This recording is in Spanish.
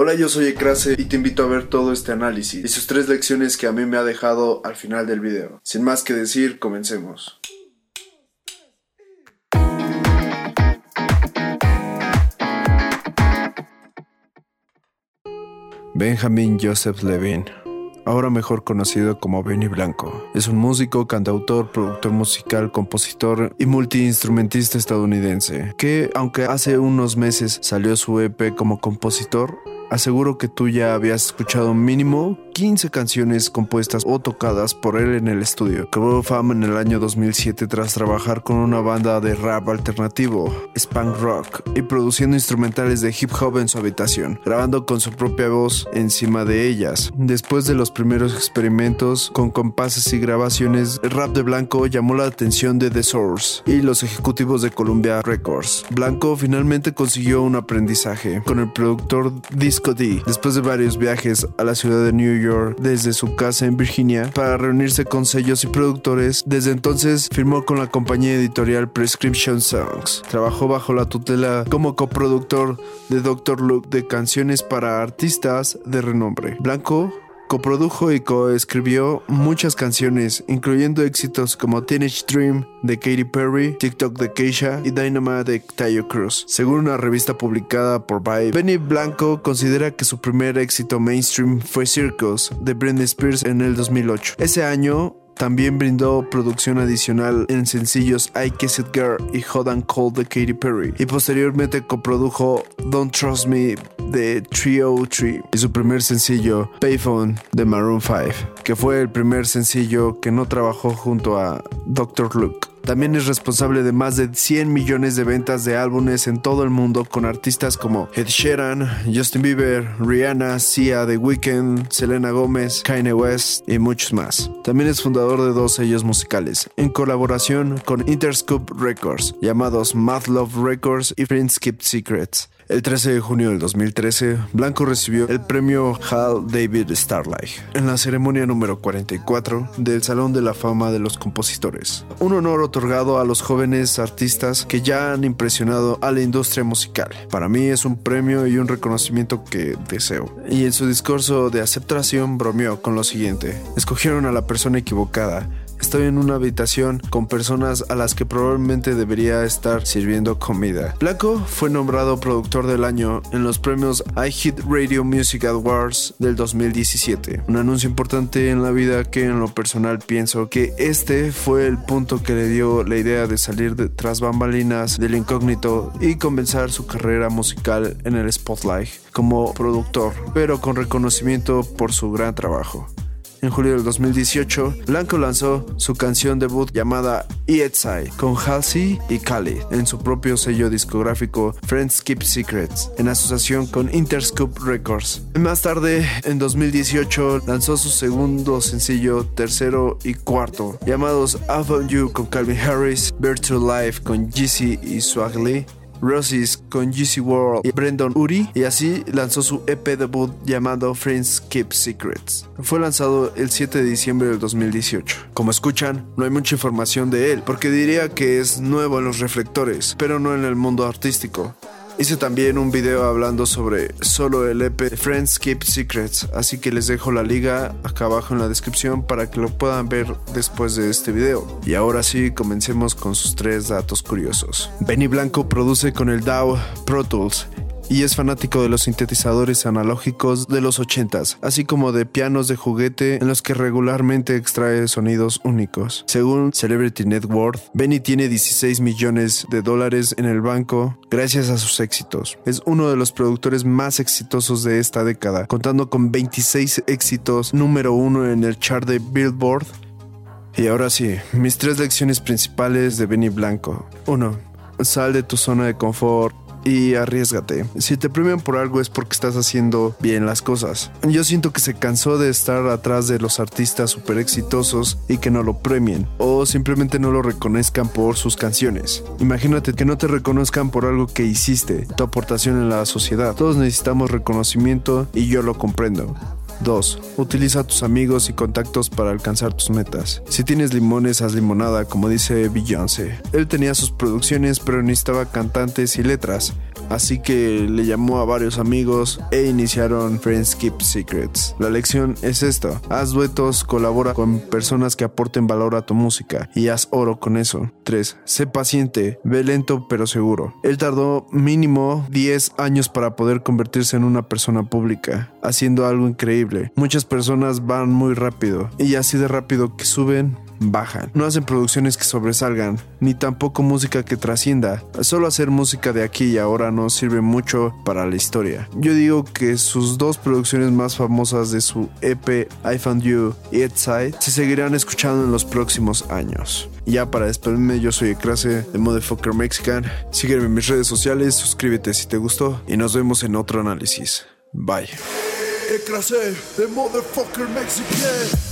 Hola, yo soy Ekrase y te invito a ver todo este análisis y sus tres lecciones que a mí me ha dejado al final del video. Sin más que decir, comencemos. Benjamin Joseph Levine ahora mejor conocido como Benny Blanco. Es un músico, cantautor, productor musical, compositor y multiinstrumentista estadounidense, que aunque hace unos meses salió su EP como compositor, Aseguro que tú ya habías escuchado mínimo 15 canciones compuestas o tocadas por él en el estudio. Cobró fama en el año 2007 tras trabajar con una banda de rap alternativo, Spunk Rock, y produciendo instrumentales de hip hop en su habitación, grabando con su propia voz encima de ellas. Después de los primeros experimentos con compases y grabaciones, el rap de Blanco llamó la atención de The Source y los ejecutivos de Columbia Records. Blanco finalmente consiguió un aprendizaje con el productor Disco después de varios viajes a la ciudad de New York desde su casa en Virginia para reunirse con sellos y productores. Desde entonces firmó con la compañía editorial Prescription Songs. Trabajó bajo la tutela como coproductor de Dr. Luke de canciones para artistas de renombre. Blanco Coprodujo y coescribió muchas canciones, incluyendo éxitos como Teenage Dream de Katy Perry, TikTok de Keisha y Dynamite de Tayo Cruz. Según una revista publicada por Vibe, Benny Blanco considera que su primer éxito mainstream fue Circus de Britney Spears en el 2008. Ese año también brindó producción adicional en sencillos I Kiss It Girl y Hot and Cold de Katy Perry. Y posteriormente coprodujo Don't Trust Me de Trio Tree y su primer sencillo Payphone de Maroon 5, que fue el primer sencillo que no trabajó junto a Dr. Luke. También es responsable de más de 100 millones de ventas de álbumes en todo el mundo con artistas como Ed Sheeran, Justin Bieber, Rihanna, Sia, The Weeknd, Selena Gomez, Kanye West y muchos más. También es fundador de dos sellos musicales, en colaboración con Interscope Records, llamados Math Love Records y Friends Keep Secrets. El 13 de junio del 2013, Blanco recibió el premio Hal David Starlight en la ceremonia número 44 del Salón de la Fama de los Compositores. Un honor otorgado a los jóvenes artistas que ya han impresionado a la industria musical. Para mí es un premio y un reconocimiento que deseo. Y en su discurso de aceptación bromeó con lo siguiente. Escogieron a la persona equivocada Estoy en una habitación con personas a las que probablemente debería estar sirviendo comida. Blanco fue nombrado productor del año en los premios I Hit Radio Music Awards del 2017. Un anuncio importante en la vida que en lo personal pienso que este fue el punto que le dio la idea de salir de tras bambalinas del incógnito y comenzar su carrera musical en el spotlight como productor, pero con reconocimiento por su gran trabajo. En julio del 2018, Blanco lanzó su canción debut llamada Ietsai con Halsey y Khalid en su propio sello discográfico Friends Keep Secrets en asociación con Interscope Records. Más tarde, en 2018, lanzó su segundo sencillo, tercero y cuarto, llamados I Found You con Calvin Harris, Virtual Life con Jeezy y Swag Lee, Roses con GC World y Brendan Uri y así lanzó su EP debut llamado Friends Keep Secrets. Fue lanzado el 7 de diciembre del 2018. Como escuchan, no hay mucha información de él porque diría que es nuevo en los reflectores, pero no en el mundo artístico. Hice también un video hablando sobre solo el EP Friends Keep Secrets, así que les dejo la liga acá abajo en la descripción para que lo puedan ver después de este video. Y ahora sí, comencemos con sus tres datos curiosos. Benny Blanco produce con el DAW Pro Tools y es fanático de los sintetizadores analógicos de los 80s, así como de pianos de juguete en los que regularmente extrae sonidos únicos. Según Celebrity Net Worth, Benny tiene 16 millones de dólares en el banco gracias a sus éxitos. Es uno de los productores más exitosos de esta década, contando con 26 éxitos número uno en el chart de Billboard. Y ahora sí, mis tres lecciones principales de Benny Blanco. 1. Sal de tu zona de confort y arriesgate. Si te premian por algo es porque estás haciendo bien las cosas. Yo siento que se cansó de estar atrás de los artistas super exitosos y que no lo premien o simplemente no lo reconozcan por sus canciones. Imagínate que no te reconozcan por algo que hiciste, tu aportación en la sociedad. Todos necesitamos reconocimiento y yo lo comprendo. 2. Utiliza a tus amigos y contactos para alcanzar tus metas. Si tienes limones, haz limonada, como dice Beyoncé. Él tenía sus producciones, pero necesitaba cantantes y letras. así que le llamó a varios amigos e iniciaron Friends Keep Secrets. La lección es esta, haz duetos, colabora con personas que aporten valor a tu música y haz oro con eso. 3. Sé paciente, ve lento pero seguro. Él tardó mínimo 10 años para poder convertirse en una persona pública, haciendo algo increíble. Muchas personas van muy rápido y así de rápido que suben bajan. No hacen producciones que sobresalgan, ni tampoco música que trascienda. Solo hacer música de aquí y ahora no sirve mucho para la historia. Yo digo que sus dos producciones más famosas de su EP I Found You y Side se seguirán escuchando en los próximos años. ya para despedirme, yo soy Ecrase de Motherfucker Mexican. Sígueme en mis redes sociales, suscríbete si te gustó y nos vemos en otro análisis. Bye. Ecrase de Motherfucker Mexican.